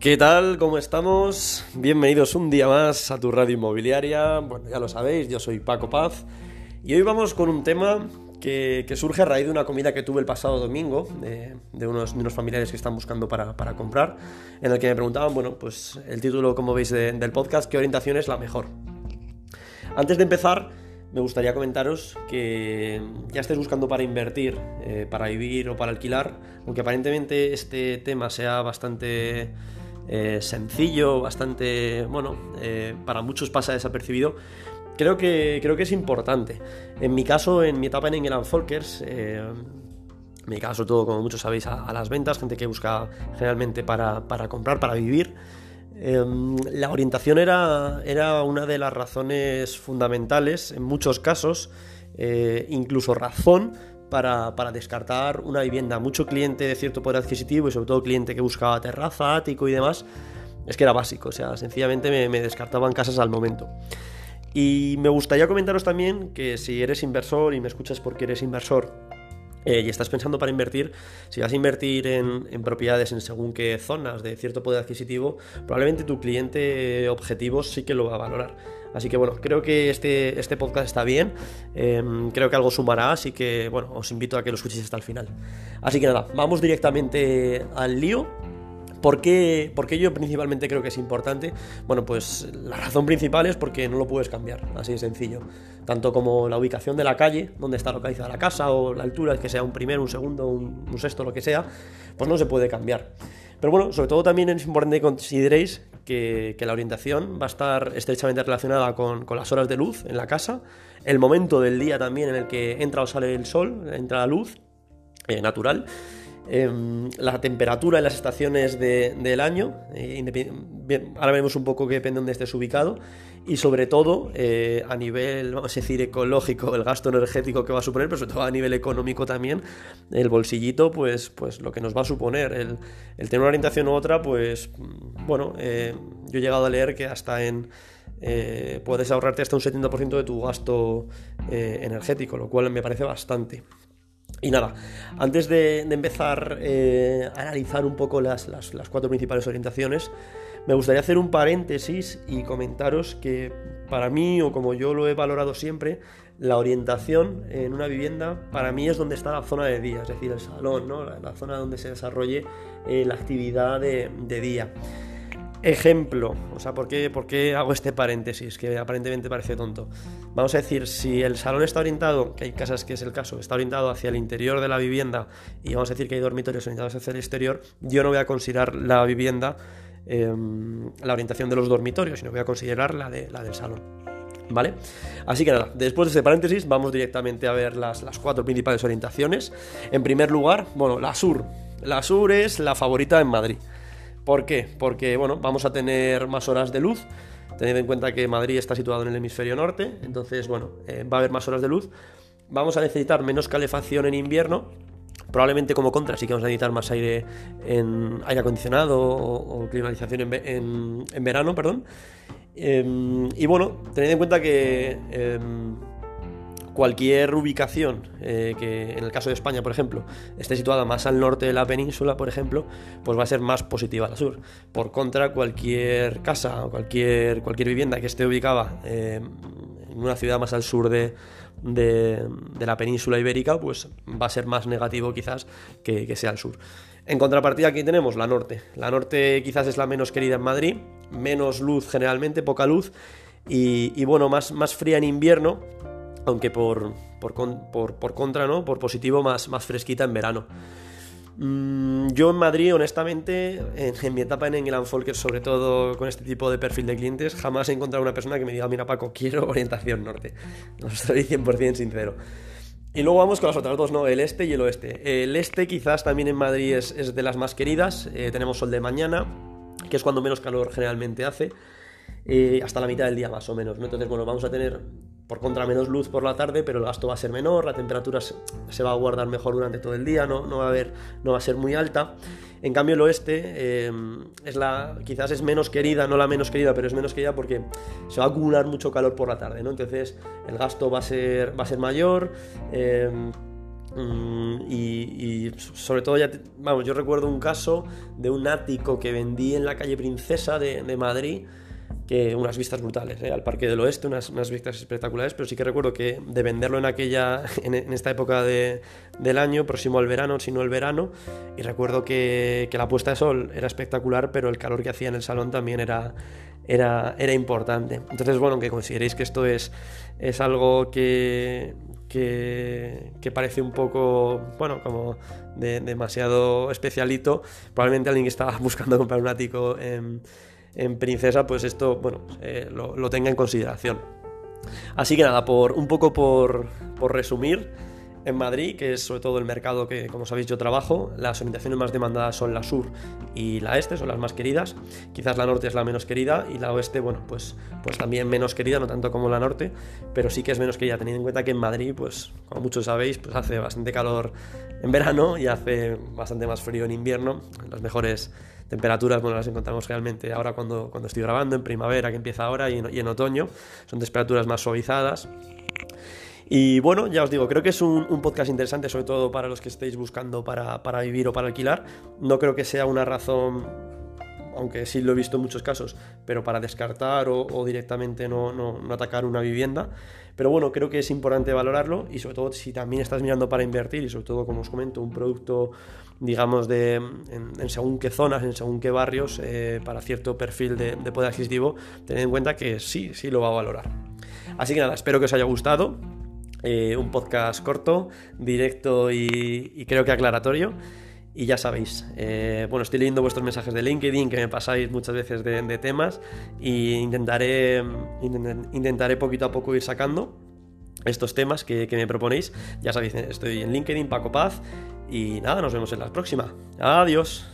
¿Qué tal? ¿Cómo estamos? Bienvenidos un día más a tu radio inmobiliaria. Bueno, ya lo sabéis, yo soy Paco Paz y hoy vamos con un tema que, surge a raíz de una comida que tuve el pasado domingo de, unos, familiares que están buscando para, comprar, en el que me preguntaban, bueno, pues el título, como veis, del podcast, ¿qué orientación es la mejor? Antes de empezar, me gustaría comentaros que ya estés buscando para invertir, eh, para vivir o para alquilar, aunque aparentemente este tema sea bastante eh, sencillo, bastante, bueno, eh, para muchos pasa desapercibido, creo que, creo que es importante. En mi caso, en mi etapa en England Folkers, en mi caso todo, como muchos sabéis, a, las ventas, gente que busca generalmente para, para comprar, para vivir, Em, la orientación era, era, una de las razones fundamentales, en muchos casos, eh, incluso razón para, descartar una vivienda. Mucho cliente de cierto poder adquisitivo y sobre todo cliente que buscaba terraza, ático y demás, es que era básico, o sea, sencillamente me, me descartaban casas al momento. Y me gustaría comentaros también que si eres inversor y me escuchas porque eres inversor, eh, y estás pensando para invertir, si vas a invertir en, propiedades en según qué zonas de cierto poder adquisitivo, probablemente tu cliente objetivo sí que lo va a valorar. Así que bueno, creo que este, este podcast está bien, em, creo que algo sumará, así que bueno, os invito a que lo escuchéis hasta el final. Así que nada, vamos directamente al lío ¿Por qué, yo principalmente creo que es importante? Bueno, pues la razón principal es porque no lo puedes cambiar, así de sencillo. Tanto como la ubicación de la calle, donde está localizada la casa, o la altura, que sea un primero, un segundo, un, sexto, lo que sea, pues no se puede cambiar. Pero bueno, sobre todo también es importante que consideréis que, la orientación va a estar estrechamente relacionada con, las horas de luz en la casa, el momento del día también en el que entra o sale el sol, entra la luz eh, natural Em, la temperatura en las estaciones del año, eh, ahora veremos un poco que depende de dónde estés ubicado, y sobre todo eh, a nivel, vamos a decir, ecológico, el gasto energético que va a suponer, pero sobre todo a nivel económico también, el bolsillito, pues, pues lo que nos va a suponer. El, tener una orientación u otra, pues bueno, eh, yo he llegado a leer que hasta en... puedes ahorrarte hasta un 70% de tu gasto energético, lo cual me parece bastante. Y nada, antes de, empezar eh, a analizar un poco las, cuatro principales orientaciones, me gustaría hacer un paréntesis y comentaros que para mí, o como yo lo he valorado siempre, la orientación en una vivienda para mí es donde está la zona de día, es decir, el salón, ¿no? la, zona donde se desarrolle eh, la actividad de día. Ejemplo, o sea, ¿por qué, ¿por qué, hago este paréntesis que aparentemente parece tonto? Vamos a decir, si el salón está orientado, que hay casas que es el caso, está orientado hacia el interior de la vivienda y vamos a decir que hay dormitorios orientados hacia el exterior, yo no voy a considerar la vivienda em, la orientación de los dormitorios, sino voy a considerar la, de, la del salón. ¿Vale? Así que nada, después de este paréntesis vamos directamente a ver las, las cuatro principales orientaciones. En primer lugar, bueno, la sur. La sur es la favorita en Madrid. ¿Por qué? Porque bueno, vamos a tener más horas de luz, teniendo en cuenta que Madrid está situado en el hemisferio norte, entonces bueno, eh, va a haber más horas de luz. Vamos a necesitar menos calefacción en invierno, probablemente como contra sí que vamos a necesitar más aire en aire acondicionado o, climatización en, verano, perdón. Em, y bueno, tened en cuenta que em, cualquier ubicación eh, que en el caso de España, por ejemplo, esté situada más al norte de la península, por ejemplo, pues va a ser más positiva al sur. Por contra, cualquier casa o cualquier, cualquier vivienda que esté ubicada eh, en una ciudad más al sur de, la península ibérica, pues va a ser más negativo quizás que, sea al sur. En contrapartida aquí tenemos la norte. La norte quizás es la menos querida en Madrid, menos luz generalmente, poca luz, y, y bueno, más, más fría en invierno, aunque por, por, contra, ¿no? Por positivo, más, más fresquita en verano. Mm, yo en Madrid, honestamente, en, mi etapa en England Folker, sobre todo con este tipo de perfil de clientes, jamás he encontrado una persona que me diga, mira Paco, quiero orientación norte. No estoy 100% sincero. Y luego vamos con las otras dos, ¿no? El este y el oeste. El este quizás también en Madrid es, de las más queridas. Eh, tenemos sol de mañana, que es cuando menos calor generalmente hace. Eh, hasta la mitad del día más o menos. ¿no? Entonces, bueno, vamos a tener por contra menos luz por la tarde, pero el gasto va a ser menor, la temperatura se, va a guardar mejor durante todo el día, no, va, a ser muy alta. En cambio el oeste eh, es la, quizás es menos querida, no la menos querida, pero es menos querida porque se va a acumular mucho calor por la tarde, ¿no? Entonces el gasto va a ser, mayor. Eh, mm, y, sobre todo, vamos, yo recuerdo un caso de un ático que vendí en la calle Princesa de Madrid que unas vistas brutales, ¿eh? al Parque del Oeste, unas, unas, vistas espectaculares, pero sí que recuerdo que de venderlo en aquella, en, esta época de, del año, próximo al verano, si no el verano, y recuerdo que, que, la puesta de sol era espectacular, pero el calor que hacía en el salón también era, era, era importante. Entonces, bueno, que consideréis que esto es, es algo que, que, parece un poco, bueno, como de, demasiado especialito, probablemente alguien que estaba buscando comprar un ático en en Princesa, pues esto, bueno, eh, lo, tenga en consideración. Así que nada, por, un poco por, por resumir, en Madrid, que es sobre todo el mercado que, como sabéis, yo trabajo, las orientaciones más demandadas son la sur y la este, son las más queridas. Quizás la norte es la menos querida y la oeste, bueno, pues, pues también menos querida, no tanto como la norte, pero sí que es menos querida, teniendo en cuenta que en Madrid, pues como muchos sabéis, pues hace bastante calor en verano y hace bastante más frío en invierno. Las mejores temperaturas, bueno, las encontramos realmente ahora cuando, cuando estoy grabando, en primavera, que empieza ahora, y en, y en otoño. Son temperaturas más suavizadas. Y bueno, ya os digo, creo que es un, podcast interesante, sobre todo para los que estéis buscando para, vivir o para alquilar. No creo que sea una razón, aunque sí lo he visto en muchos casos, pero para descartar o, directamente no, no, atacar una vivienda. Pero bueno, creo que es importante valorarlo y sobre todo si también estás mirando para invertir y sobre todo, como os comento, un producto, digamos, de, en, según qué zonas, en según qué barrios, eh, para cierto perfil de, de poder adquisitivo, tened en cuenta que sí, sí lo va a valorar. Así que nada, espero que os haya gustado. Eh, un podcast corto, directo y, creo que aclaratorio. Y ya sabéis, eh, bueno, estoy leyendo vuestros mensajes de LinkedIn que me pasáis muchas veces de, temas y intentaré, intentaré poquito a poco ir sacando estos temas que, que me proponéis. Ya sabéis, estoy en LinkedIn, Paco Paz. Y nada, nos vemos en la próxima. Adiós.